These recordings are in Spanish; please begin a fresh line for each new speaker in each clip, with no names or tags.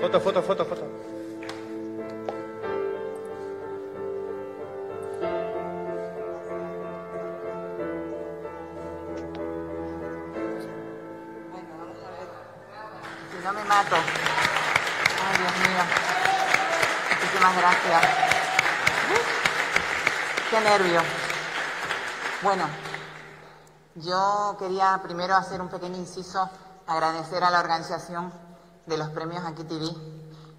Foto, foto, foto, foto.
Bueno, vamos a ver. Si no me mato. Ay, Dios mío. Muchísimas gracias. Qué nervio. Bueno, yo quería primero hacer un pequeño inciso, agradecer a la organización de los premios Aquí TV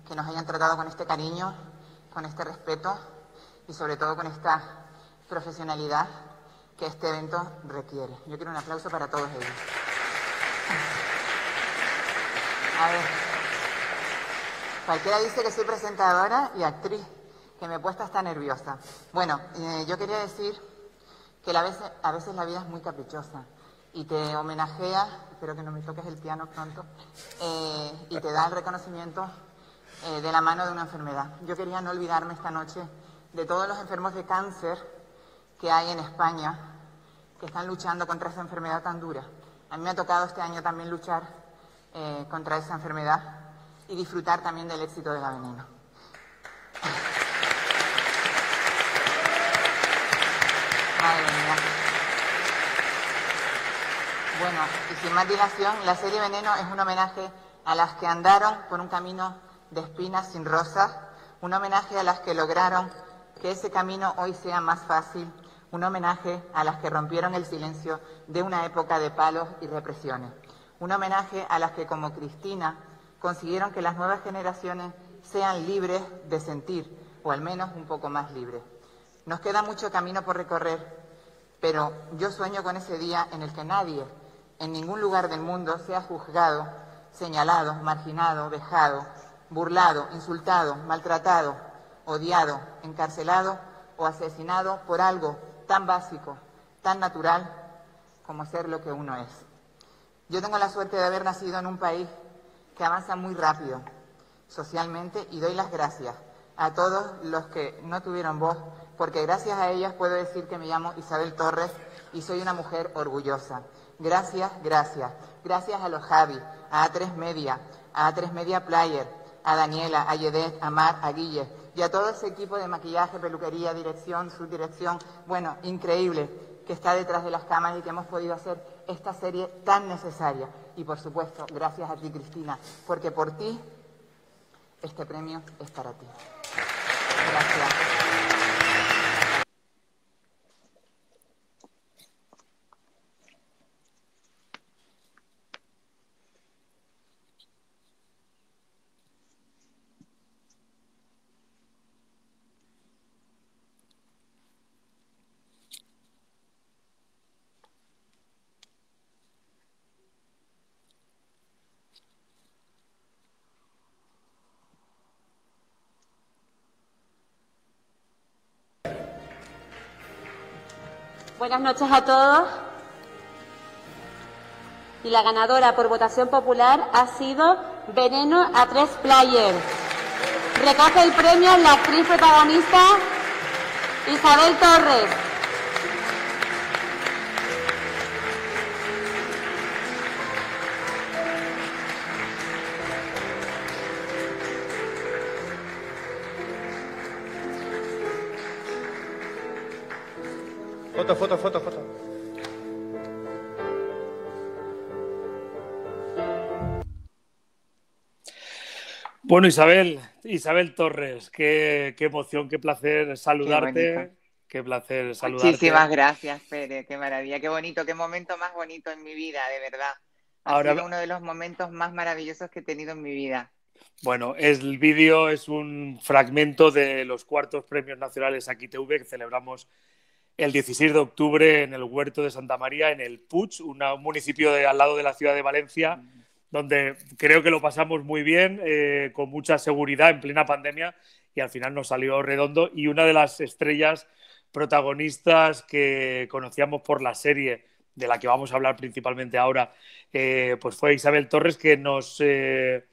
que nos hayan tratado con este cariño, con este respeto y sobre todo con esta profesionalidad que este evento requiere. Yo quiero un aplauso para todos ellos. A ver. Cualquiera dice que soy presentadora y actriz, que me he puesto hasta nerviosa. Bueno, eh, yo quería decir que vez- a veces la vida es muy caprichosa y te homenajea, espero que no me toques el piano pronto, eh, y te da el reconocimiento eh, de la mano de una enfermedad. Yo quería no olvidarme esta noche de todos los enfermos de cáncer que hay en España que están luchando contra esa enfermedad tan dura. A mí me ha tocado este año también luchar eh, contra esa enfermedad y disfrutar también del éxito de la veneno. Bueno, y sin más dilación, la serie Veneno es un homenaje a las que andaron por un camino de espinas sin rosas, un homenaje a las que lograron que ese camino hoy sea más fácil, un homenaje a las que rompieron el silencio de una época de palos y represiones, un homenaje a las que como Cristina consiguieron que las nuevas generaciones sean libres de sentir, o al menos un poco más libres. Nos queda mucho camino por recorrer, pero yo sueño con ese día en el que nadie, en ningún lugar del mundo, sea juzgado, señalado, marginado, vejado, burlado, insultado, maltratado, odiado, encarcelado o asesinado por algo tan básico, tan natural como ser lo que uno es. Yo tengo la suerte de haber nacido en un país que avanza muy rápido socialmente y doy las gracias a todos los que no tuvieron voz, porque gracias a ellas puedo decir que me llamo Isabel Torres y soy una mujer orgullosa. Gracias, gracias. Gracias a los Javi, a A3 Media, a A3 Media Player, a Daniela, a Yedet, a Mar, a Guille y a todo ese equipo de maquillaje, peluquería, dirección, subdirección, bueno, increíble, que está detrás de las cámaras y que hemos podido hacer esta serie tan necesaria. Y por supuesto, gracias a ti, Cristina, porque por ti este premio es para ti. Gracias.
Buenas noches a todos. Y la ganadora por votación popular ha sido Veneno a tres Player. Recoge el premio la actriz protagonista Isabel Torres.
Foto, foto, foto, foto.
Bueno, Isabel, Isabel Torres, qué, qué emoción, qué placer saludarte. Qué, placer saludarte.
Muchísimas gracias, Pere. Qué maravilla, qué bonito, qué momento más bonito en mi vida, de verdad. Ha
Ahora-
sido uno de los momentos más maravillosos que he tenido en mi vida.
Bueno, el vídeo es un fragmento de los cuartos premios nacionales Aquí TV que celebramos el 16 de octubre en el Huerto de Santa María, en el Puig, una- un municipio al lado de la ciudad de Valencia, donde creo que lo pasamos muy bien, eh, con mucha seguridad en plena pandemia y al final nos salió redondo. Y una de las estrellas protagonistas que conocíamos por la serie de la que vamos a hablar principalmente ahora, eh, pues fue Isabel Torres que nos eh,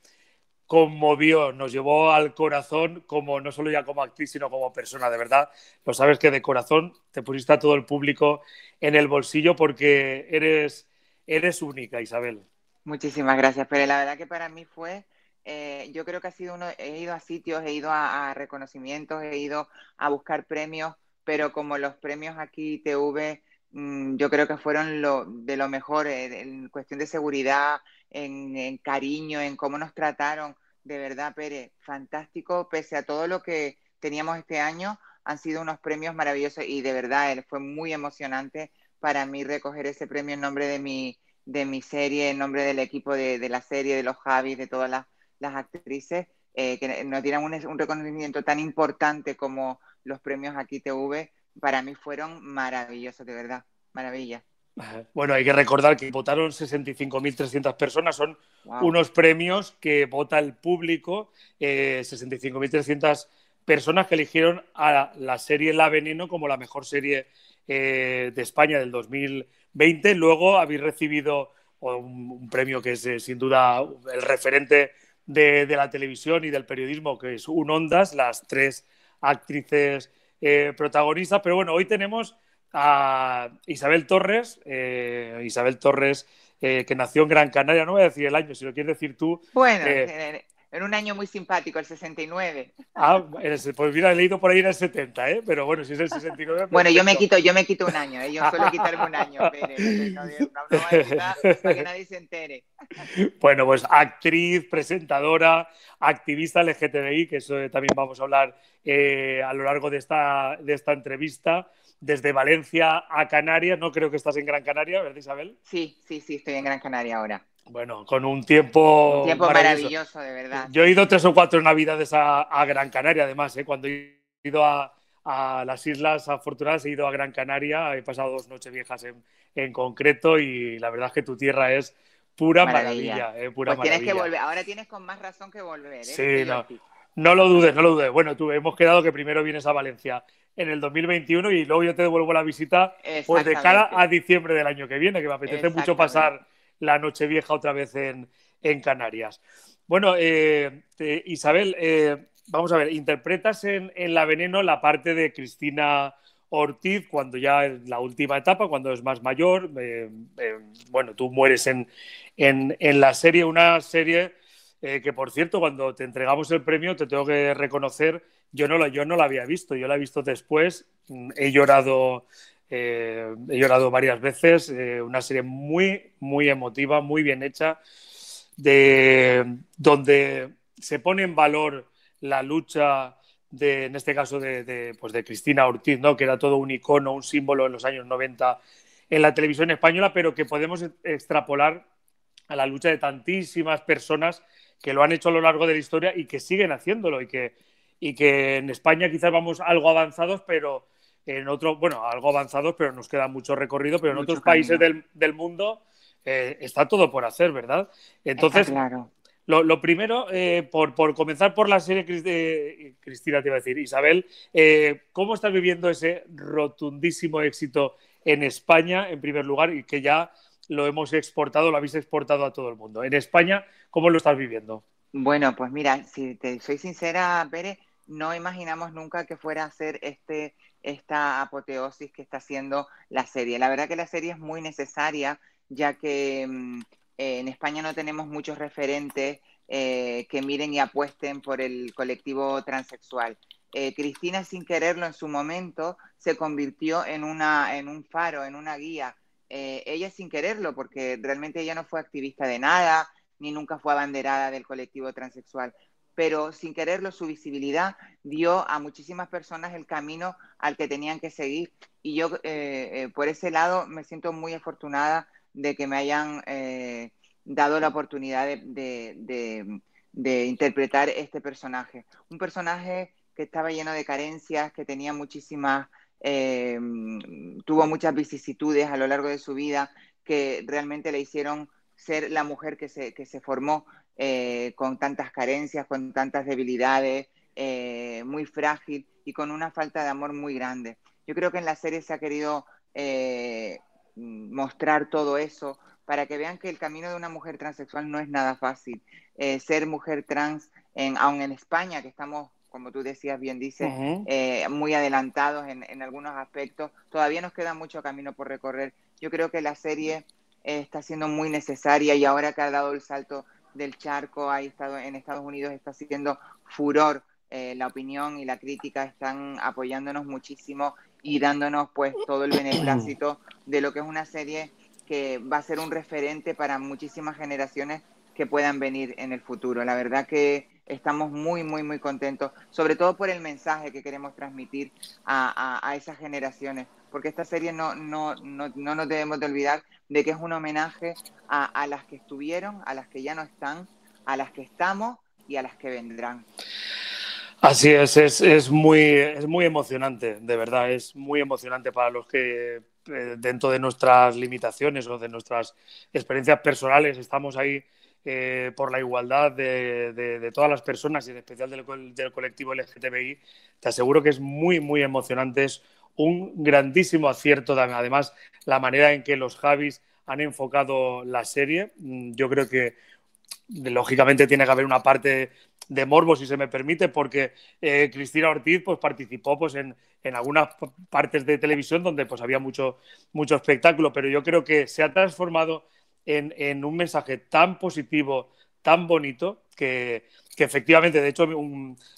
conmovió, nos llevó al corazón como no solo ya como actriz, sino como persona, de verdad. Lo sabes que de corazón te pusiste a todo el público en el bolsillo porque eres, eres única, Isabel.
Muchísimas gracias, Pere. La verdad que para mí fue eh, yo creo que ha sido uno, he ido a sitios, he ido a, reconocimientos, he ido a buscar premios, pero como los premios aquí TV, mm, yo creo que fueron lo, de lo mejor en cuestión de seguridad, en, cariño, en cómo nos trataron. De verdad, Pérez, fantástico, pese a todo lo que teníamos este año, han sido unos premios maravillosos y de verdad fue muy emocionante para mí recoger ese premio en nombre de mi, de mi serie, en nombre del equipo de, de la serie, de los Javis, de todas las, las actrices, eh, que nos dieran un, un, reconocimiento tan importante como los premios aquí TV, para mí fueron maravillosos, de verdad, maravilla.
Bueno, hay que recordar que votaron 65.300 personas, son unos premios que vota el público, eh, 65.300 personas que eligieron a la serie La Veneno como la mejor serie eh, de España del 2020. Luego habéis recibido un, premio que es eh, sin duda el referente de, la televisión y del periodismo, que es Un Ondas, las tres actrices eh, protagonistas. Pero bueno, hoy tenemos a Isabel Torres, Isabel Torres, que nació en Gran Canaria, no voy a decir el año, si lo quieres decir tú.
Bueno, en un año muy simpático, el 69.
Ah, pues mira, he leído por ahí en el 70, ¿eh? Pero bueno, si es el 69.
Bueno, yo me quito, yo me quito un año, ¿eh? yo suelo quitarme un año, pero no, no, para que nadie se entere.
Bueno, pues actriz, presentadora, activista LGTBI, que eso también vamos a hablar eh, a lo largo de esta, de esta entrevista desde Valencia a Canarias. No creo que estás en Gran Canaria, ¿verdad, Isabel?
Sí, sí, sí, estoy en Gran Canaria ahora.
Bueno, con un tiempo.
Un tiempo maravilloso. de verdad.
Yo he ido tres o cuatro navidades a, Gran Canaria, además, ¿eh? cuando he ido a, las Islas Afortunadas, he ido a Gran Canaria, he pasado dos noches viejas en, concreto y la verdad es que tu tierra es pura maravilla. ¿eh? pura
pues tienes que volver, ahora tienes con más razón que volver. ¿eh?
Sí, no, no lo dudes, no lo dudes. Bueno, tú hemos quedado que primero vienes a Valencia en el 2021 y luego yo te devuelvo la visita pues de cara a diciembre del año que viene, que me apetece mucho pasar la Nochevieja otra vez en, Canarias. Bueno, eh, Isabel, eh, vamos a ver, interpretas en, La Veneno la parte de Cristina Ortiz cuando ya es la última etapa, cuando es más mayor. Eh, bueno, tú mueres en, la serie, una serie que, por cierto, cuando te entregamos el premio, te tengo que reconocer, yo no, yo no la había visto, yo la he visto después, he llorado eh, he llorado varias veces, eh, una serie muy, muy emotiva, muy bien hecha, de, donde se pone en valor la lucha de, en este caso, de, pues de Cristina Ortiz, ¿no? que era todo un icono, un símbolo en los años 90 en la televisión española, pero que podemos extrapolar a la lucha de tantísimas personas que lo han hecho a lo largo de la historia y que siguen haciéndolo y que, y que en España quizás vamos algo avanzados, pero en otros, bueno, algo avanzados, pero nos queda mucho recorrido, pero en otros países del, del mundo eh, está todo por hacer, ¿verdad? Entonces,
claro.
lo, primero, eh, por, por, comenzar por la serie de Cristina, te iba a decir, Isabel, eh, ¿cómo estás viviendo ese rotundísimo éxito en España, en primer lugar, y que ya lo hemos exportado, lo habéis exportado a todo el mundo? En España, ¿cómo lo estás viviendo?
Bueno, pues mira, si te soy sincera, Pérez, no imaginamos nunca que fuera a ser este esta apoteosis que está haciendo la serie. La verdad que la serie es muy necesaria, ya que mm, eh, en España no tenemos muchos referentes eh, que miren y apuesten por el colectivo transexual. Eh, Cristina, sin quererlo en su momento, se convirtió en, una, en un faro, en una guía. ella sin quererlo, porque realmente ella no fue activista de nada, ni nunca fue abanderada del colectivo transexual pero sin quererlo su visibilidad dio a muchísimas personas el camino al que tenían que seguir. Y yo eh, eh, por ese lado me siento muy afortunada de que me hayan eh, dado la oportunidad de, interpretar este personaje. Un personaje que estaba lleno de carencias, que tenía muchísimas, tuvo muchas vicisitudes a lo largo de su vida, que realmente le hicieron ser la mujer que se, que se formó eh, con tantas carencias, con tantas debilidades, eh, muy frágil y con una falta de amor muy grande. Yo creo que en la serie se ha querido eh, mostrar todo eso para que vean que el camino de una mujer transexual no es nada fácil. ser mujer trans, en, aun en España, que estamos, como tú decías, bien dices, muy adelantados en, en algunos aspectos, todavía nos queda mucho camino por recorrer. Yo creo que la serie está siendo muy necesaria y ahora que ha dado el salto del charco, ha estado en Estados Unidos, está haciendo furor. Eh, la opinión y la crítica están apoyándonos muchísimo y dándonos pues todo el beneplácito de lo que es una serie que va a ser un referente para muchísimas generaciones que puedan venir en el futuro. La verdad que estamos muy, muy, muy contentos, sobre todo por el mensaje que queremos transmitir a, esas generaciones, porque esta serie no, no, no, no, nos debemos de olvidar de que es un homenaje a, a las que estuvieron, a las que ya no están, a las que estamos y a las que vendrán.
Así es, es, es, muy, es muy emocionante, de verdad, es muy emocionante para los que eh, dentro de nuestras limitaciones o de nuestras experiencias personales estamos ahí eh, por la igualdad de, todas las personas y en especial del, del, colectivo LGTBI, te aseguro que es muy, muy emocionante. Un grandísimo acierto, además, la manera en que los Javis han enfocado la serie. Mm, yo creo que, lógicamente, tiene que haber una parte de morbo, si se me permite, porque eh, Cristina Ortiz pues, participó pues, en, en, algunas partes de televisión donde pues, había mucho, mucho espectáculo, pero yo creo que se ha transformado en, un mensaje tan positivo, tan bonito, que, efectivamente, de hecho,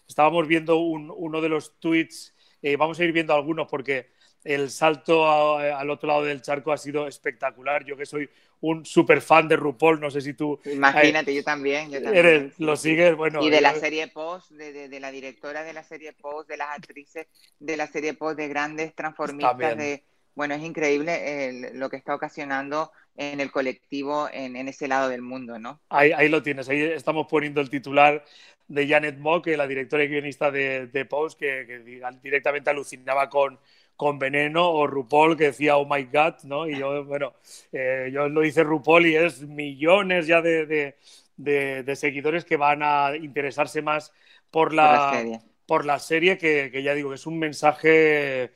estábamos viendo uno de los tweets, eh, vamos a ir viendo algunos porque el salto al otro lado del charco ha sido espectacular. Yo que soy un súper fan de RuPaul, no sé si tú...
Imagínate, yo también. Yo también
lo sigues, bueno...
Y de la serie Post, de, la directora de la serie Post, de las actrices de la serie Post, de grandes transformistas, de... Bueno, es increíble lo que está ocasionando en el colectivo en, ese lado del mundo, ¿no?
Ahí, lo tienes, ahí estamos poniendo el titular de Janet Mock, la directora y guionista de, de Post, que, directamente alucinaba con, con Veneno, o RuPaul, que decía, oh my god, ¿no? Y yo, bueno, eh, yo lo dice RuPaul y es millones ya de, de, seguidores que van a interesarse más por la, por la serie, que, que ya digo que es un mensaje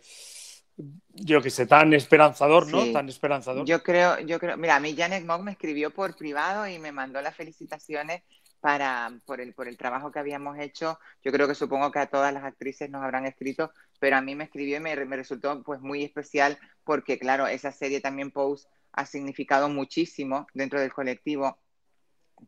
yo que sé, tan esperanzador, ¿no? Tan esperanzador.
Yo creo, yo creo, mira, a mí Janet Mock me escribió por privado y me mandó las felicitaciones para, por, el, por el trabajo que habíamos hecho. Yo creo que supongo que a todas las actrices nos habrán escrito, pero a mí me escribió y me, resultó pues muy especial porque, claro, esa serie también Pose ha significado muchísimo dentro del colectivo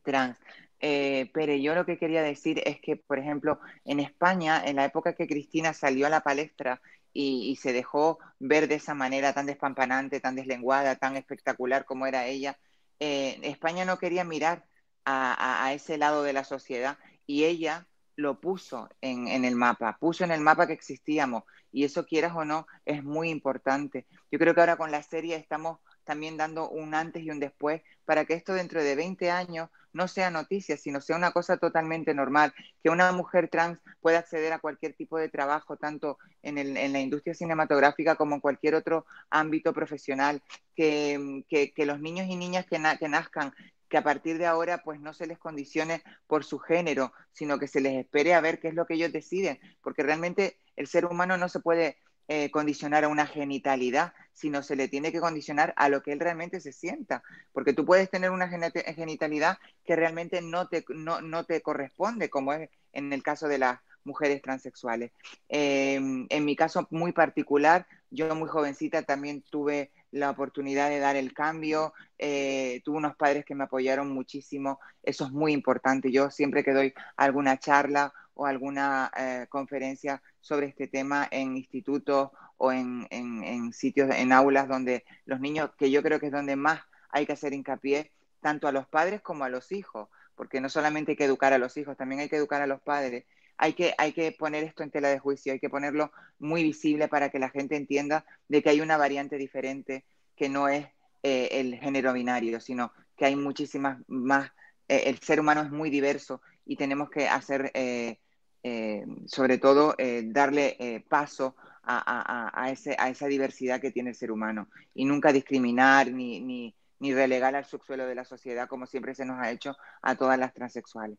trans. Eh, pero yo lo que quería decir es que, por ejemplo, en España, en la época que Cristina salió a la palestra y, se dejó ver de esa manera tan despampanante, tan deslenguada, tan espectacular como era ella, eh, España no quería mirar a, ese lado de la sociedad y ella lo puso en, en, el mapa, puso en el mapa que existíamos y eso quieras o no es muy importante. Yo creo que ahora con la serie estamos también dando un antes y un después para que esto dentro de 20 años no sea noticia, sino sea una cosa totalmente normal, que una mujer trans pueda acceder a cualquier tipo de trabajo, tanto en, el, en la industria cinematográfica como en cualquier otro ámbito profesional, que, los niños y niñas que, que nazcan que a partir de ahora pues no se les condicione por su género, sino que se les espere a ver qué es lo que ellos deciden, porque realmente el ser humano no se puede eh, condicionar a una genitalidad, sino se le tiene que condicionar a lo que él realmente se sienta, porque tú puedes tener una genitalidad que realmente no te, no, te corresponde, como es en el caso de las mujeres transexuales. Em, en mi caso muy particular, yo muy jovencita también tuve la oportunidad de dar el cambio, eh, tuve unos padres que me apoyaron muchísimo, eso es muy importante. Yo siempre que doy alguna charla o alguna eh, conferencia sobre este tema en institutos o en, sitios, en aulas donde los niños, que yo creo que es donde más hay que hacer hincapié, tanto a los padres como a los hijos, porque no solamente hay que educar a los hijos, también hay que educar a los padres. Hay que, hay que poner esto en tela de juicio, hay que ponerlo muy visible para que la gente entienda de que hay una variante diferente que no es eh, el género binario, sino que hay muchísimas más, eh, el ser humano es muy diverso y tenemos que hacer eh, eh, sobre todo eh, darle paso a, ese, a, esa diversidad que tiene el ser humano y nunca discriminar ni, ni, ni relegar al subsuelo de la sociedad como siempre se nos ha hecho a todas las transexuales.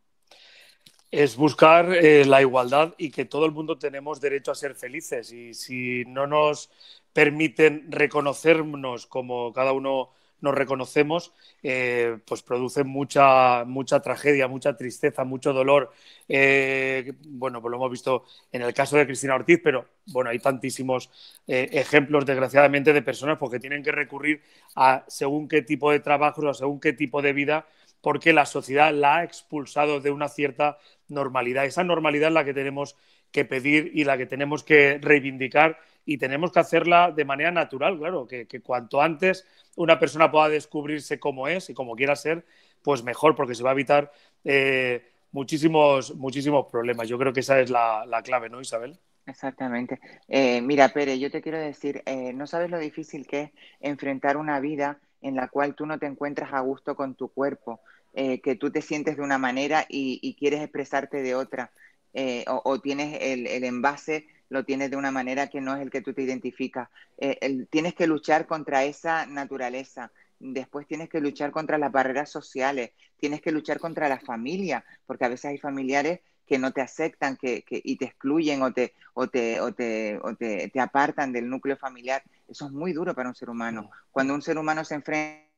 Es buscar la igualdad y que todo el mundo tenemos derecho a ser felices y si no nos permiten reconocernos como cada uno nos reconocemos, eh, pues produce mucha, mucha tragedia, mucha tristeza, mucho dolor. Eh, bueno, pues lo hemos visto en el caso de Cristina Ortiz, pero bueno, hay tantísimos eh, ejemplos, desgraciadamente, de personas porque tienen que recurrir a según qué tipo de trabajo o según qué tipo de vida porque la sociedad la ha expulsado de una cierta normalidad. Esa normalidad es la que tenemos que pedir y la que tenemos que reivindicar y tenemos que hacerla de manera natural, claro, que, cuanto antes una persona pueda descubrirse cómo es y cómo quiera ser, pues mejor, porque se va a evitar eh, muchísimos, muchísimos problemas. Yo creo que esa es la, clave, ¿no, Isabel?
Exactamente. Eh, mira, Pere, yo te quiero decir, eh, no sabes lo difícil que es enfrentar una vida en la cual tú no te encuentras a gusto con tu cuerpo, que tú te sientes de una manera y, quieres expresarte de otra, o, tienes el envase lo tienes de una manera que no es el que tú te identificas. Eh, tienes que luchar contra esa naturaleza. Después tienes que luchar contra las barreras sociales, tienes que luchar contra la familia, porque a veces hay familiares que no te aceptan que, y te excluyen o, te, o, te, o, te, o te, te apartan del núcleo familiar. Eso es muy duro para un ser humano. Cuando un ser humano se enfrenta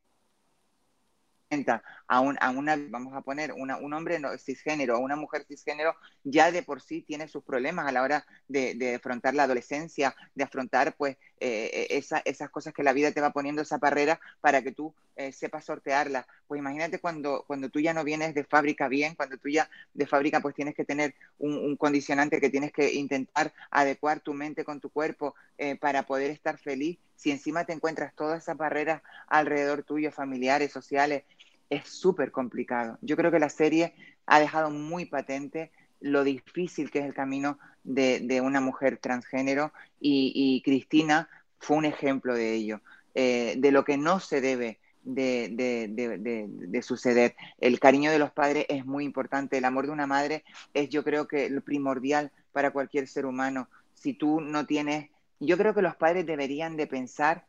a, un, a una, vamos a poner, una, un hombre cisgénero o una mujer cisgénero, ya de por sí tiene sus problemas a la hora de, afrontar la adolescencia, de afrontar pues eh, esa, esas cosas que la vida te va poniendo esa barrera para que tú eh, sepas sortearla. Pues imagínate cuando, cuando tú ya no vienes de fábrica bien, cuando tú ya de fábrica pues tienes que tener un, condicionante que tienes que intentar adecuar tu mente con tu cuerpo eh, para poder estar feliz. Si encima te encuentras todas esas barreras alrededor tuyo, familiares, sociales, es súper complicado. Yo creo que la serie ha dejado muy patente lo difícil que es el camino de, una mujer transgénero y, Cristina fue un ejemplo de ello, eh, de lo que no se debe de, suceder. El cariño de los padres es muy importante, el amor de una madre es yo creo que lo primordial para cualquier ser humano. Si tú no tienes, yo creo que los padres deberían de pensar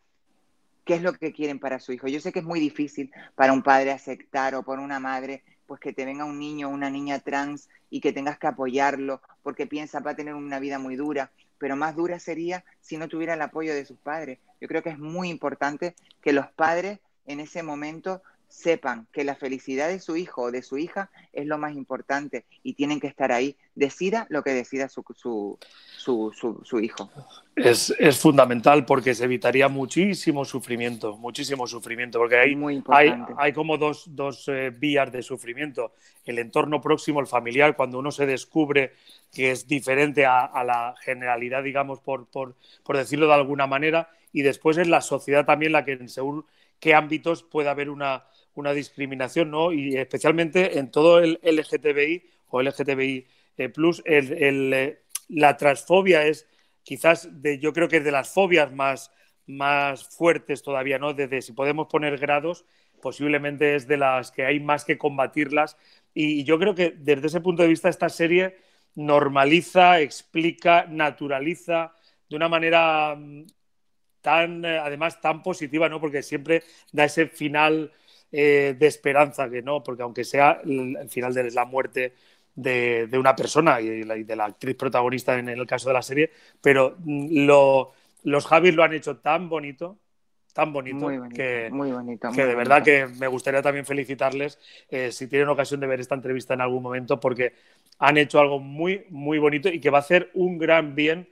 qué es lo que quieren para su hijo. Yo sé que es muy difícil para un padre aceptar o por una madre pues que te venga un niño o una niña trans y que tengas que apoyarlo porque piensa va a tener una vida muy dura, pero más dura sería si no tuviera el apoyo de sus padres. Yo creo que es muy importante que los padres en ese momento sepan que la felicidad de su hijo o de su hija es lo más importante y tienen que estar ahí, decida lo que decida su, su, su, hijo.
Es, fundamental porque se evitaría muchísimo sufrimiento, muchísimo sufrimiento, porque hay, hay, hay, como dos, dos eh, vías de sufrimiento. El entorno próximo, el familiar, cuando uno se descubre que es diferente a, la generalidad, digamos, por, por, por, decirlo de alguna manera, y después es la sociedad también la que en según qué ámbitos puede haber una, una discriminación, ¿no? Y especialmente en todo el LGTBI o LGTBI eh, plus, el, eh, la transfobia es quizás, de, yo creo que es de las fobias más, más fuertes todavía, ¿no? Desde si podemos poner grados, posiblemente es de las que hay más que combatirlas. Y yo creo que desde ese punto de vista esta serie normaliza, explica, naturaliza de una manera mm, tan, eh, además, tan positiva, ¿no? Porque siempre da ese final eh, de esperanza, que no, porque aunque sea el, final de la muerte de, una persona y, de la actriz protagonista en el caso de la serie, pero mm, los Javis lo han hecho tan bonito, tan bonito, que, que de verdad que me gustaría también felicitarles eh, si tienen ocasión de ver esta entrevista en algún momento, porque han hecho algo muy, muy bonito y que va a hacer un gran bien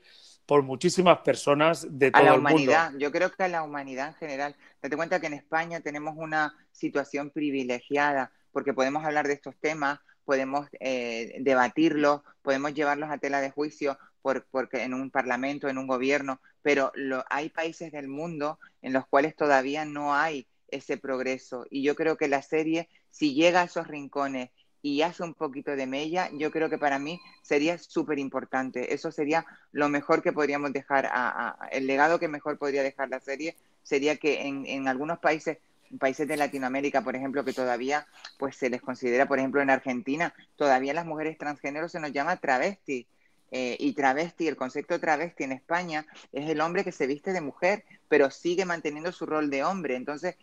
por muchísimas personas de todo
a la
el
humanidad. Yo creo que a la humanidad en general. Date cuenta que en España tenemos una situación privilegiada porque podemos hablar de estos temas, podemos eh, debatirlos, podemos llevarlos a tela de juicio por, porque en un parlamento, en un gobierno, pero lo, hay países del mundo en los cuales todavía no hay ese progreso. Y yo creo que la serie, si llega a esos rincones y hace un poquito de mella, yo creo que para mí sería súper importante. Eso sería lo mejor que podríamos dejar, el legado que mejor podría dejar la serie, sería que en, en algunos países países de Latinoamérica, por ejemplo, que todavía pues se les considera, por ejemplo, en Argentina, todavía las mujeres transgénero se nos llama travesti. Eh, y travesti, el concepto travesti en España es el hombre que se viste de mujer, pero sigue manteniendo su rol de hombre. Entonces,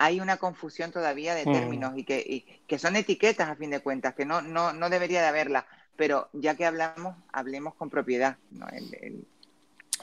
hay una confusión todavía de mm. términos y, que, que son etiquetas a fin de cuentas, que no, no, no debería de haberla, pero ya que hablamos, hablemos con propiedad.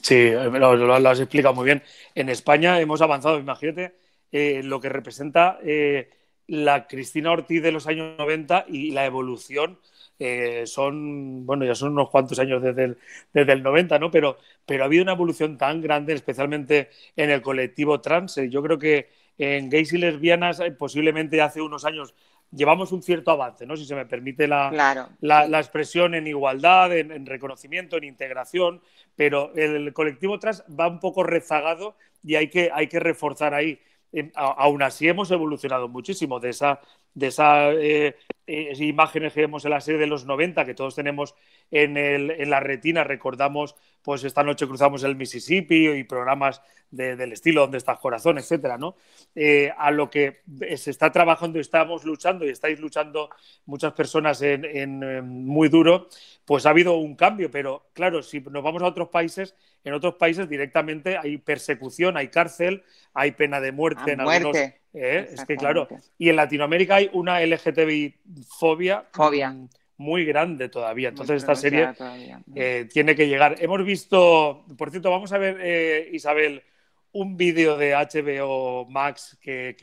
Sí, lo, has explicado muy bien. En España hemos avanzado, imagínate, eh, lo que representa eh, la Cristina Ortiz de los años 90 y la evolución. Eh, son, bueno, ya son unos cuantos años desde el, desde el 90, ¿no? Pero, pero ha habido una evolución tan grande, especialmente en el colectivo trans. Yo creo que en gays y lesbianas, eh, posiblemente hace unos años llevamos un cierto avance, ¿no? Si se me permite la,
Claro.
la, la expresión en igualdad, en, en reconocimiento, en integración, pero el colectivo trans va un poco rezagado y hay que, hay que reforzar ahí. Eh, a- aún así hemos evolucionado muchísimo de esa de esas eh, eh, imágenes que vemos en la serie de los 90 que todos tenemos en, el, en la retina, recordamos, pues esta noche cruzamos el Mississippi y programas de- del estilo Donde está el corazón, etcétera, ¿no? Eh, a lo que se está trabajando, estamos luchando y estáis luchando muchas personas en, en, eh, muy duro, pues ha habido un cambio, pero claro, si nos vamos a otros países, en otros países directamente hay persecución, hay cárcel, hay pena de muerte
A
en algunos. ¿eh? Es que claro, y en Latinoamérica hay una LGTBI-fobia
Fobia.
muy grande todavía. Entonces
Muy
esta serie eh, tiene que llegar. Hemos visto, por cierto, vamos a ver, eh, Isabel, un vídeo de HBO Max que,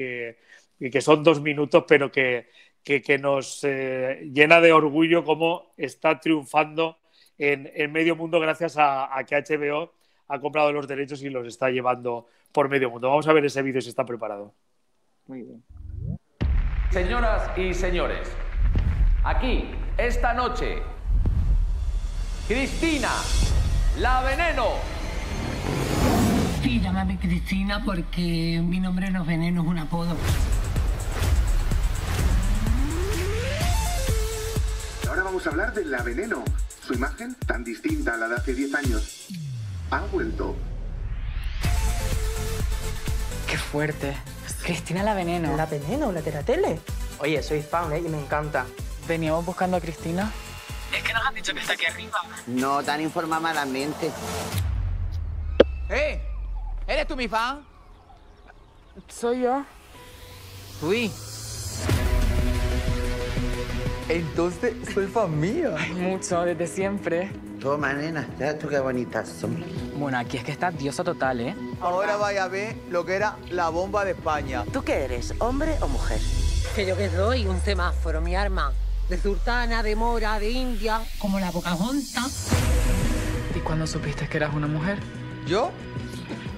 que, son dos minutos, pero que, que, que nos eh, llena de orgullo cómo está triunfando en, en medio mundo gracias a, a que HBO ha comprado los derechos y los está llevando por medio mundo. Vamos a ver ese vídeo si está preparado.
Muy bien.
Señoras y señores, aquí, esta noche, Cristina, la veneno.
Sí, llámame Cristina porque mi nombre no es veneno, es un apodo.
Ahora vamos a hablar de la veneno. Su imagen, tan distinta a la de hace 10 años, ha vuelto.
Qué fuerte. Cristina la veneno.
La veneno, la teratele. Oye, soy fan, ¿eh? Y me encanta.
Veníamos buscando a Cristina.
Es que nos han dicho que está aquí arriba.
No tan informadamente.
¡Eh! ¿Eres tú mi fan?
Soy yo.
Fui. Entonces, soy fan mía.
Mucho, desde siempre.
Toma, nena, ya tú qué bonitas son.
Bueno, aquí es que está diosa total, ¿eh?
Ahora vaya a ver lo que era la bomba de España.
¿Tú qué eres, hombre o mujer?
Que yo que soy un semáforo, mi arma. De sultana, de mora, de india. Como la Pocahontas.
¿Y cuándo supiste que eras una mujer?
¿Yo?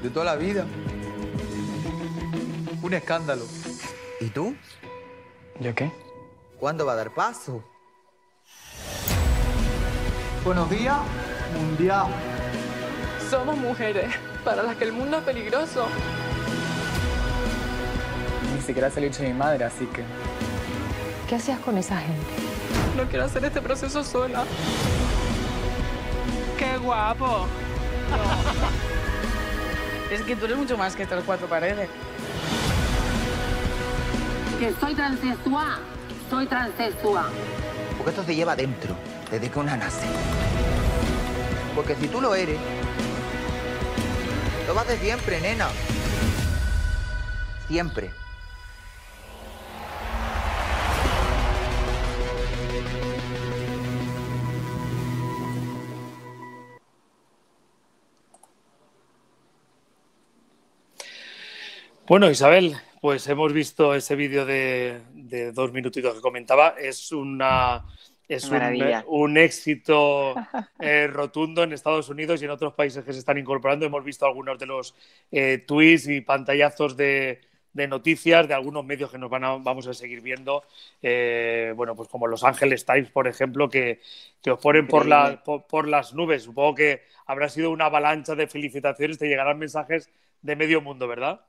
De toda la vida. Un escándalo. ¿Y tú?
¿Yo qué?
¿Cuándo va a dar paso? Buenos días, mundial.
Somos mujeres, para las que el mundo es peligroso. Ni siquiera se lo he dicho a mi madre, así que...
¿Qué hacías con esa gente?
No quiero hacer este proceso sola. ¡Qué guapo! es que tú eres mucho más que estas cuatro paredes.
Que soy transexual. Soy transexual.
Porque esto se lleva dentro, desde que una nace. Porque si tú lo eres, lo vas de siempre, nena. Siempre.
Bueno, Isabel, pues hemos visto ese vídeo de, de dos minutitos que comentaba. Es una es un, éxito eh, rotundo en Estados Unidos y en otros países que se están incorporando. Hemos visto algunos de los eh, tweets y pantallazos de, de noticias de algunos medios que nos van a, vamos a seguir viendo, eh, bueno, pues como Los Ángeles Times, por ejemplo, que, que os ponen por, la, por, por las nubes. Supongo que habrá sido una avalancha de felicitaciones, te llegarán mensajes de medio mundo, ¿verdad?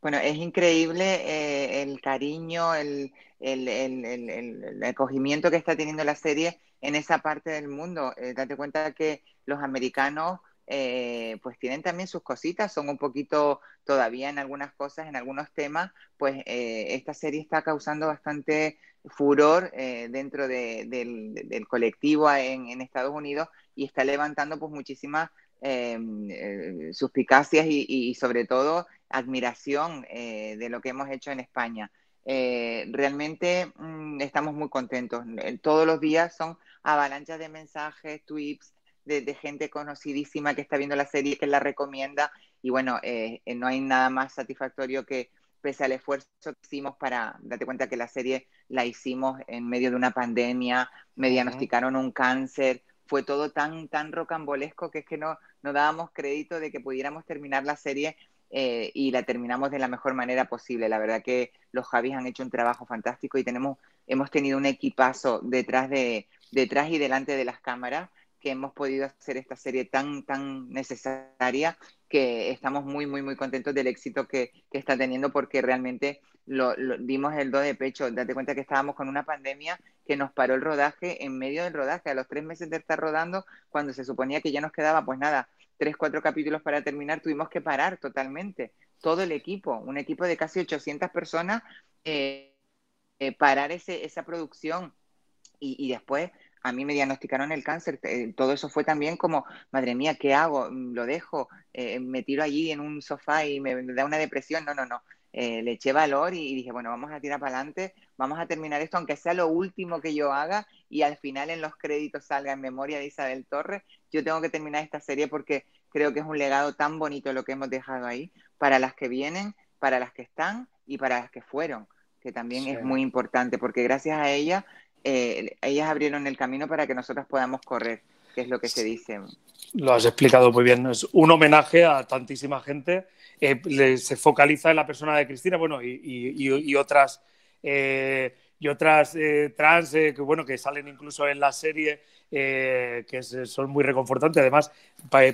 Bueno, es increíble eh, el cariño, el, el, el, acogimiento que está teniendo la serie en esa parte del mundo. Eh, date cuenta que los americanos eh, pues tienen también sus cositas, son un poquito todavía en algunas cosas, en algunos temas, pues eh, esta serie está causando bastante furor eh, dentro de- del, colectivo en, Estados Unidos y está levantando pues muchísimas suspicacias y sobre todo admiración eh, de lo que hemos hecho en España. Eh, realmente mm, estamos muy contentos. Eh, Todos los días son avalanchas de mensajes, tweets de, de gente conocidísima que está viendo la serie, que la recomienda. Y bueno, eh, no hay nada más satisfactorio que pese al esfuerzo que hicimos para, date cuenta que la serie la hicimos en medio de una pandemia, me diagnosticaron un cáncer, fue todo tan, tan rocambolesco que es que no, no dábamos crédito de que pudiéramos terminar la serie eh, y la terminamos de la mejor manera posible. La verdad que los Javis han hecho un trabajo fantástico y tenemos, hemos tenido un equipazo detrás, de, detrás y delante de las cámaras que hemos podido hacer esta serie tan, tan necesaria que estamos muy, muy, muy contentos del éxito que, que está teniendo porque realmente lo, dimos el do de pecho. Date cuenta que estábamos con una pandemia que nos paró el rodaje en medio del rodaje, a los tres meses de estar rodando, cuando se suponía que ya nos quedaba, pues nada, tres, cuatro capítulos para terminar, tuvimos que parar totalmente. Todo el equipo, un equipo de casi 800 personas, eh, eh, parar ese, esa producción. Y, después a mí me diagnosticaron el cáncer, eh, todo eso fue también como, madre mía, ¿qué hago? ¿Lo dejo? Eh, ¿Me tiro allí en un sofá y me da una depresión? No, no, no. Eh, le eché valor y, y, dije, bueno, vamos a tirar para adelante, vamos a terminar esto, aunque sea lo último que yo haga y al final en los créditos salga en memoria de Isabel Torres, yo tengo que terminar esta serie porque creo que es un legado tan bonito lo que hemos dejado ahí para las que vienen, para las que están y para las que fueron, que también sí. es muy importante, porque gracias a ella eh, ellas abrieron el camino para que nosotros podamos correr, que es lo que se dice.
Lo has explicado muy bien. Es un homenaje a tantísima gente. Eh, le, se focaliza en la persona de Cristina, bueno, y, y, y otras, eh, y otras eh, trans que, bueno, que salen incluso en la serie. Que es, son muy reconfortantes. Además,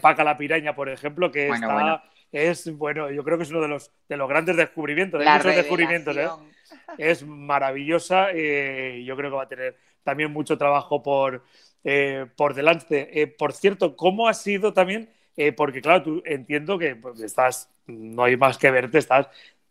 Paca la Piraña, por ejemplo, que bueno, está, bueno. es, bueno, yo creo que es uno de los, de los grandes descubrimientos. Hay muchos descubrimientos, ¿eh? es maravillosa. Eh, yo creo que va a tener también mucho trabajo por, eh, por delante. Eh, por cierto, ¿cómo ha sido también? porque claro, tú entiendo que pues, estás, no hay más que verte, estás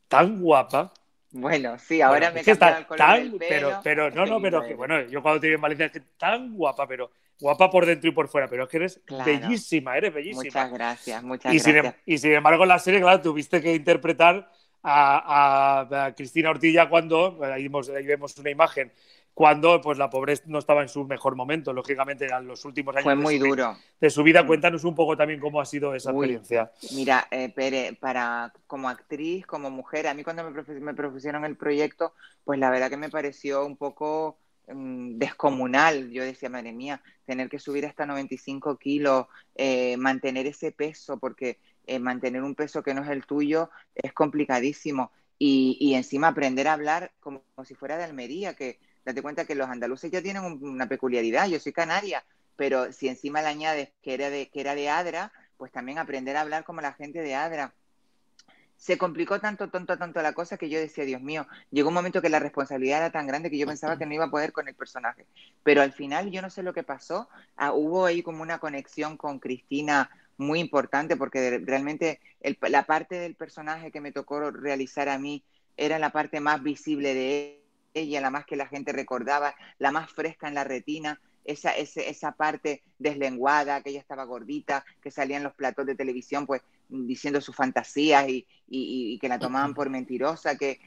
tan guapa.
Bueno, sí, ahora
bueno,
me
que
está
el color tan, del pelo. Pero, pero no, no, pero que, bueno, yo cuando te vi en Valencia es que tan guapa, pero guapa por dentro y por fuera, pero es que eres claro. bellísima, eres bellísima.
Muchas gracias, muchas
y
gracias.
Sin, y sin embargo, en la serie, claro, tuviste que interpretar a, a, a, Cristina Ortilla cuando, ahí vemos, ahí vemos, una imagen, cuando pues la pobreza no estaba en su mejor momento, lógicamente eran los últimos años
Fue muy
de, su,
duro.
de su vida. Cuéntanos un poco también cómo ha sido esa Uy, experiencia.
Mira, eh, Pere, para, como actriz, como mujer, a mí cuando me, me propusieron el proyecto, pues la verdad que me pareció un poco um, descomunal. Yo decía, madre mía, tener que subir hasta 95 kilos, eh, mantener ese peso, porque eh, mantener un peso que no es el tuyo es complicadísimo. Y, y, encima aprender a hablar como, como, si fuera de Almería, que date cuenta que los andaluces ya tienen un, una peculiaridad, yo soy canaria, pero si encima le añades que era, de, que era de Adra, pues también aprender a hablar como la gente de Adra. Se complicó tanto, tanto, tanto la cosa que yo decía, Dios mío, llegó un momento que la responsabilidad era tan grande que yo pensaba que no iba a poder con el personaje. Pero al final yo no sé lo que pasó, ah, hubo ahí como una conexión con Cristina muy importante porque realmente la parte del personaje que me tocó realizar a mí era la parte más visible de ella, la más que la gente recordaba, la más fresca en la retina, esa, esa, esa parte deslenguada, que ella estaba gordita, que salía en los platos de televisión pues diciendo sus fantasías y, y, que la tomaban por mentirosa, que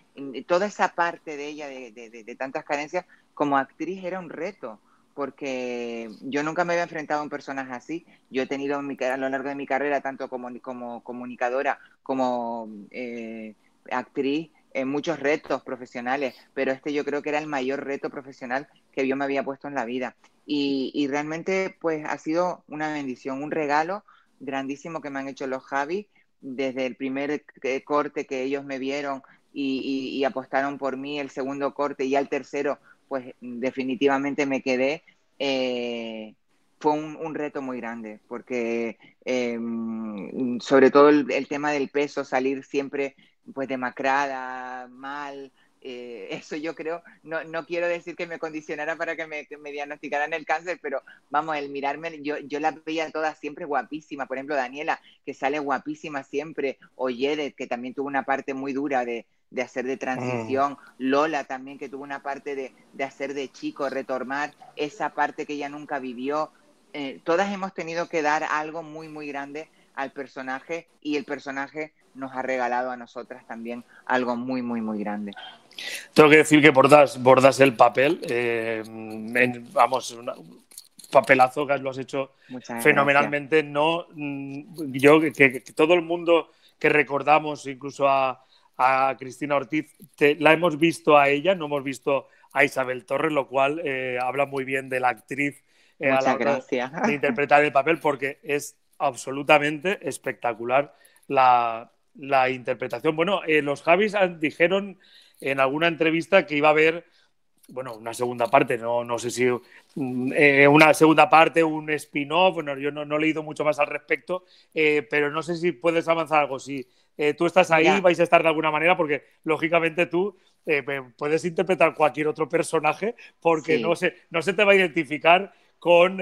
toda esa parte de ella de, de, de, de tantas carencias como actriz era un reto porque yo nunca me había enfrentado a un personaje así. Yo he tenido mi, a lo largo de mi carrera, tanto como, como comunicadora como eh, actriz, eh, muchos retos profesionales, pero este yo creo que era el mayor reto profesional que yo me había puesto en la vida. Y, y realmente pues ha sido una bendición, un regalo grandísimo que me han hecho los Javi desde el primer corte que ellos me vieron y, y, y apostaron por mí, el segundo corte y al tercero pues definitivamente me quedé. Eh, fue un, un, reto muy grande, porque eh, sobre todo el, el, tema del peso, salir siempre pues demacrada, mal, eh, eso yo creo, no, no, quiero decir que me condicionara para que me, que me, diagnosticaran el cáncer, pero vamos, el mirarme, yo, yo la veía todas siempre guapísima, por ejemplo Daniela, que sale guapísima siempre, o Yedet, que también tuvo una parte muy dura de, de hacer de transición, mm. Lola también que tuvo una parte de, de, hacer de chico, retomar esa parte que ella nunca vivió. Eh, todas hemos tenido que dar algo muy, muy grande al personaje. Y el personaje nos ha regalado a nosotras también algo muy, muy, muy grande.
Tengo que decir que bordas, bordas el papel, eh, en, vamos, una, papelazo que lo has hecho Muchas fenomenalmente. Gracias. No, mm, yo que, que, todo el mundo que recordamos, incluso a, a Cristina Ortiz, te, la hemos visto a ella, no hemos visto a Isabel Torres, lo cual eh, habla muy bien de la actriz
eh, a la hora
de interpretar el papel, porque es absolutamente espectacular la, la interpretación. Bueno, eh, los Javis han- dijeron en alguna entrevista que iba a haber, bueno, una segunda parte, no, no sé si mm, eh, una segunda parte, un spin-off, bueno, yo no, no he leído mucho más al respecto, eh, pero no sé si puedes avanzar algo. Si tú estás ahí, vais a estar de alguna manera, porque lógicamente tú puedes interpretar cualquier otro personaje, porque
Sí.
no, se, no se te va a identificar con,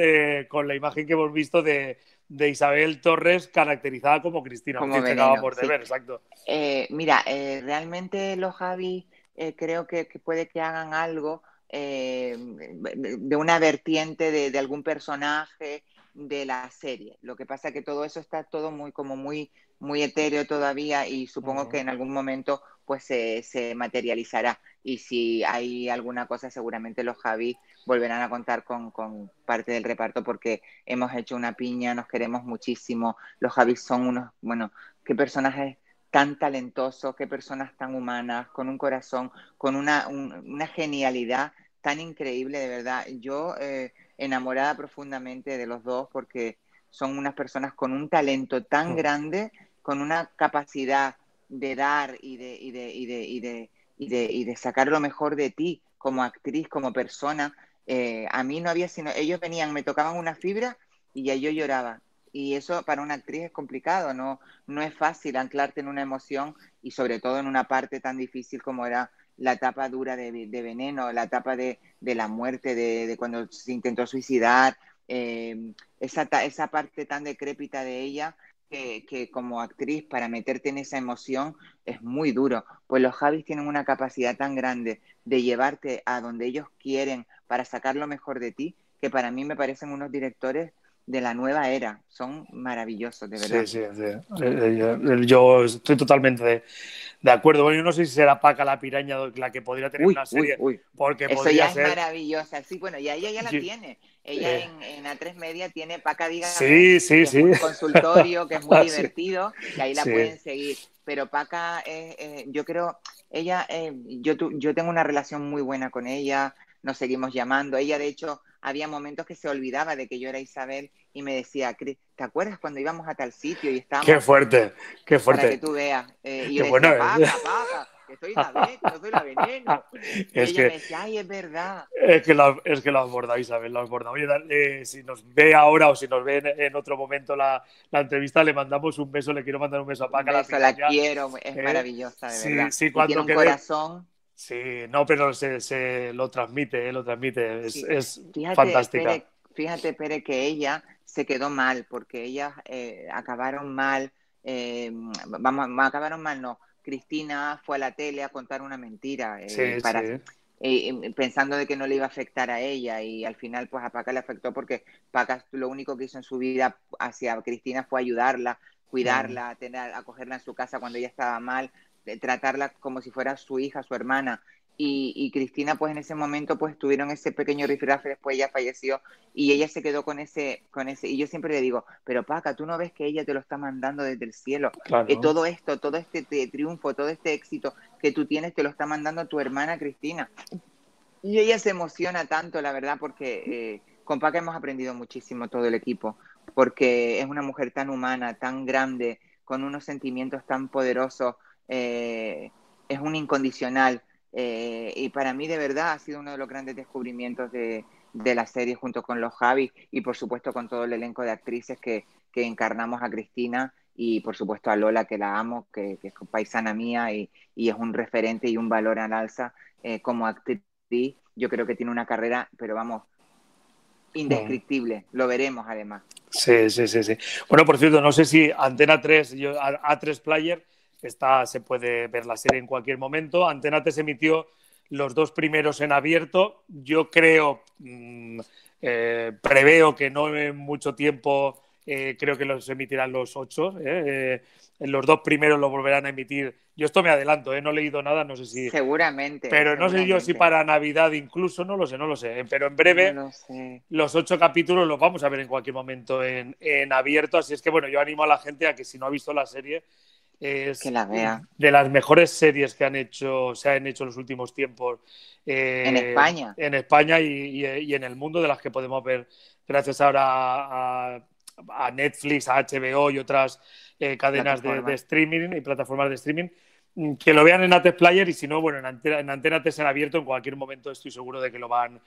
con la imagen que hemos visto de, de Isabel Torres caracterizada como Cristina,
Como
Ortiz, que
veneno,
acabamos de
sí.
ver, exacto.
Eh, mira, eh, realmente los Javi eh, creo que, que puede que hagan algo de una vertiente de, de algún personaje de la serie. Lo que pasa es que todo eso está todo muy como muy muy etéreo todavía y supongo que en algún momento pues se, se materializará y si hay alguna cosa seguramente los Javi volverán a contar con, con parte del reparto porque hemos hecho una piña, nos queremos muchísimo, los Javis son unos, bueno, qué personajes tan talentosos, qué personas tan humanas, con un corazón, con una, un- una genialidad tan increíble, de verdad. Yo eh, enamorada profundamente de los dos porque son unas personas con un talento tan
Mm.
grande, con una capacidad de dar y de, y de, y de, y de, y de, y de sacar lo mejor de ti como actriz, como persona. Eh, a mí no había sino, ellos venían, me tocaban una fibra y ya yo lloraba. Y eso para una actriz es complicado, no, no es fácil anclarte en una emoción y sobre todo en una parte tan difícil como era la etapa dura de, de Veneno, la etapa de, de la muerte, de, de cuando se intentó suicidar, eh, esa, esa parte tan decrépita de ella que, que como actriz para meterte en esa emoción es muy duro. Pues los Javis tienen una capacidad tan grande de llevarte a donde ellos quieren para sacar lo mejor de ti, que para mí me parecen unos directores de la nueva era. Son maravillosos, de verdad.
Sí, sí, sí. Yo, estoy totalmente de, de acuerdo. Bueno, yo no sé si será Paca la piraña la que podría tener
Uy,
una serie,
uy, uy.
porque
Eso
podría
ya es
ser.
maravillosa. Sí, bueno, y ella ya la
Sí.
tiene. Ella
Eh.
en, en A3 Media tiene Paca Dígame,
Sí, sí,
es
sí.
un consultorio que es muy
Ah,
divertido y ahí la pueden seguir. Pero Paca, es, eh, yo creo, ella, eh, yo, tu- yo tengo una relación muy buena con ella, nos seguimos llamando. Ella, de hecho, había momentos que se olvidaba de que yo era Isabel y me decía, "Cris, ¿te acuerdas cuando íbamos a tal sitio y estábamos
Qué fuerte, qué
para que
fuerte.
tú veas? Eh, y
Qué
yo
bueno,
decía,
¿eh?
Paca, que soy no la veneno. Y
Es
ella
que-
me decía, ay, es verdad.
Es que lo, es que lo has bordado, Isabel, lo has bordado. Oye, eh, si nos ve ahora o si nos ve en, en otro momento la, la entrevista, le mandamos un beso, le quiero mandar un beso a Paca.
Un beso, la quiero, es
Eh,
maravillosa, de
sí,
verdad.
sí,
Y
cuando
tiene un
quede-
corazón.
Sí, no, pero se, se lo transmite, eh, lo transmite. Es,
Sí.
es
Fíjate,
fantástica.
Pere, fíjate, Pere, que ella se quedó mal, porque ellas eh, acabaron mal, eh, vamos, acabaron mal, no. Cristina fue a la tele a contar una mentira eh,
Sí,
para,
sí.
eh, eh, pensando de que no le iba a afectar a ella y al final pues a Paca le afectó porque Paca lo único que hizo en su vida hacia Cristina fue ayudarla, cuidarla, tener, acogerla en su casa cuando ella estaba mal, de tratarla como si fuera su hija, su hermana. Y, y Cristina pues en ese momento pues tuvieron ese pequeño rifrafe, después ella falleció y ella se quedó con ese, con ese, y yo siempre le digo, pero Paca, tú no ves que ella te lo está mandando desde el cielo,
Claro.
que todo esto, todo este te- triunfo, todo este éxito que tú tienes te lo está mandando tu hermana Cristina. Y ella se emociona tanto, la verdad, porque eh, con Paca hemos aprendido muchísimo todo el equipo, porque es una mujer tan humana, tan grande, con unos sentimientos tan poderosos, eh, es un incondicional. eh, y para mí, de verdad, ha sido uno de los grandes descubrimientos de, de la serie junto con los Javi y, por supuesto, con todo el elenco de actrices que, que encarnamos a Cristina y, por supuesto, a Lola, que la amo, que, que es paisana mía y, y es un referente y un valor al alza eh, como actriz. Yo creo que tiene una carrera, pero vamos, indescriptible. Lo veremos, además.
Sí, sí, sí, sí. Bueno, por cierto, no sé si Antena 3, yo, A- A3 Player, está, se puede ver la serie en cualquier momento. Antena 3 emitió los dos primeros en abierto. Yo creo, mm, eh, preveo que no en mucho tiempo, eh, creo que los emitirán los ocho. eh, los dos primeros lo volverán a emitir. Yo esto me adelanto, no he leído nada, no sé si...
Seguramente.
Pero no sé yo si para Navidad incluso, no lo sé, no lo sé. Pero en breve
No lo sé.
los ocho capítulos los vamos a ver en cualquier momento en, en abierto. Así es que, bueno, yo animo a la gente a que si no ha visto la serie, es
Que la vea.
de las mejores series que han hecho, se han hecho en los últimos tiempos. eh,
En España.
En España y, y- y en el mundo, de las que podemos ver gracias ahora a, a Netflix, a HBO y otras eh, cadenas de, de, streaming y plataformas de streaming. Mm, que lo vean en Ates Player y si no, bueno, en Antena, en Antena en abierto en cualquier momento estoy seguro de que lo van,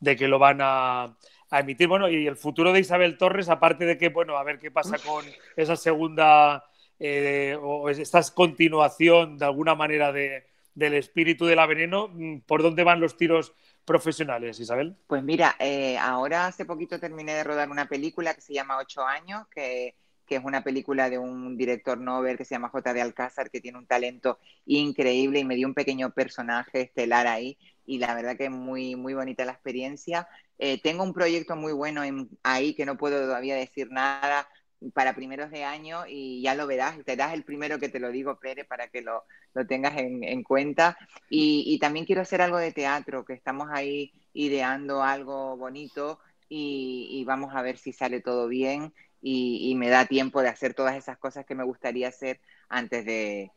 de que lo van a, a, emitir. Bueno, y el futuro de Isabel Torres, aparte de que, bueno, a ver qué pasa con esa segunda eh, o esta continuación de alguna manera de, del espíritu de la veneno, mm, ¿por dónde van los tiros profesionales, Isabel?
Pues mira, eh, ahora hace poquito terminé de rodar una película que se llama Ocho años, que que es una película de un director Nobel que se llama J. de Alcázar, que tiene un talento increíble y me dio un pequeño personaje estelar ahí y la verdad que muy, muy bonita la experiencia. Eh, tengo un proyecto muy bueno ahí que no puedo todavía decir nada para primeros de año y ya lo verás, das el primero que te lo digo, Pérez, para que lo, lo tengas en, en cuenta. Y, también quiero hacer algo de teatro, que estamos ahí ideando algo bonito y vamos a ver si sale todo bien y, me da tiempo de hacer todas esas cosas que me gustaría hacer antes de,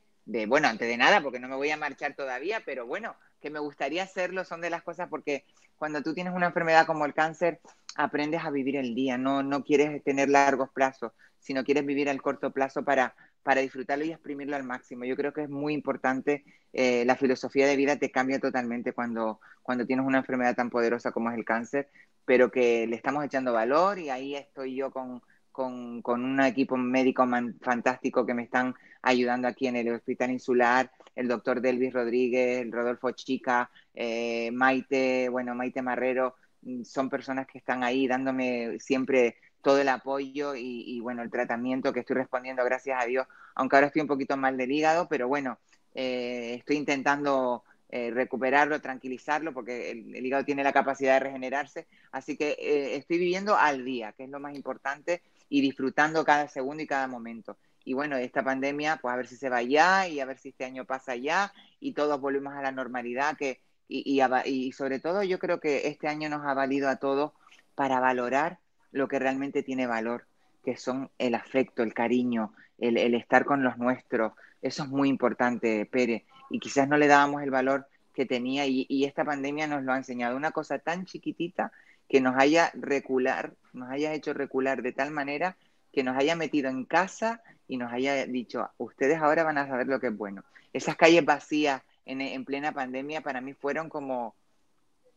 bueno, antes de nada, porque no me voy a marchar todavía, pero bueno, que me gustaría hacerlo son de las cosas porque cuando tú tienes una enfermedad como el cáncer, aprendes a vivir el día, no, no quieres tener largos plazos, sino quieres vivir el corto plazo para, para disfrutarlo y exprimirlo al máximo. Yo creo que es muy importante, eh, la filosofía de vida te cambia totalmente cuando, cuando tienes una enfermedad tan poderosa como es el cáncer, pero que le estamos echando valor y ahí estoy yo con, con, con un equipo médico fantástico que me están ayudando aquí en el Hospital Insular, el doctor Delvis Rodríguez, el Rodolfo Chica, eh, Maite, bueno, Maite Marrero, mm, son personas que están ahí dándome siempre todo el apoyo y, bueno, el tratamiento que estoy respondiendo, gracias a Dios, aunque ahora estoy un poquito mal del hígado, pero bueno, eh, estoy intentando eh, recuperarlo, tranquilizarlo, porque el, hígado tiene la capacidad de regenerarse. Así que estoy viviendo al día, que es lo más importante, y disfrutando cada segundo y cada momento. Y bueno, esta pandemia, pues a ver si se va ya y a ver si este año pasa ya y todos volvemos a la normalidad. Que, y, y, sobre todo yo creo que este año nos ha valido a todos para valorar lo que realmente tiene valor, que son el afecto, el cariño, el, el estar con los nuestros. Eso es muy importante, Pérez. Y quizás no le dábamos el valor que tenía y, y, esta pandemia nos lo ha enseñado. Una cosa tan chiquitita que nos haya recular, nos haya hecho recular de tal manera que nos haya metido en casa y nos haya dicho, ustedes ahora van a saber lo que es bueno. Esas calles vacías en, en plena pandemia para mí fueron como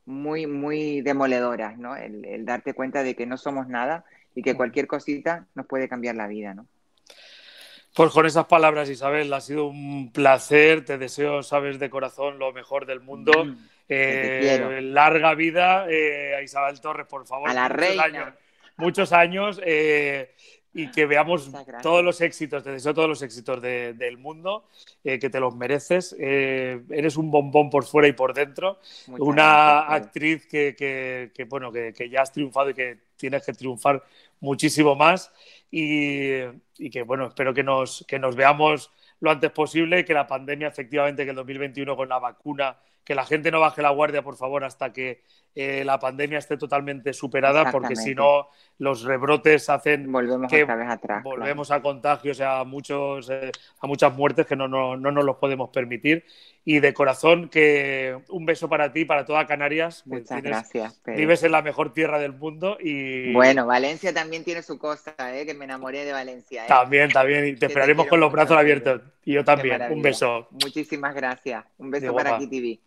muy, muy demoledoras, ¿no? El, el, darte cuenta de que no somos nada y que cualquier cosita nos puede cambiar la vida, ¿no?
Pues con esas palabras, Isabel, ha sido un placer. Te deseo, sabes, de corazón lo mejor del mundo. Mm, eh, larga vida eh, a Isabel Torres, por favor.
A la
muchos
reina.
Años, muchos años eh, y que veamos todos los éxitos. Te deseo todos los éxitos de, del mundo, eh, que te los mereces. Eh, eres un bombón por fuera y por dentro. Muchas Una gracias. actriz que, que, que bueno, que, que ya has triunfado y que tienes que triunfar muchísimo más y, y, que bueno, espero que nos, que nos veamos lo antes posible y que la pandemia efectivamente que el 2021 con la vacuna, que la gente no baje la guardia por favor hasta que eh, la pandemia esté totalmente superada porque si no los rebrotes hacen
volvemos
que
otra vez atrás,
volvemos claro. a contagios a muchos eh, a muchas muertes que no, no, no nos los podemos permitir y de corazón que un beso para ti, para toda Canarias.
Muchas
tienes,
gracias. Pedro.
Vives en la mejor tierra del mundo y...
Bueno, Valencia también tiene su cosa, ¿eh? que me enamoré de Valencia. ¿eh?
También, también. Y te
Que
esperaremos
quiero
con los brazos abiertos. Y yo también. Un beso.
Muchísimas gracias. Un beso
De
para
guapa.
Kitty B.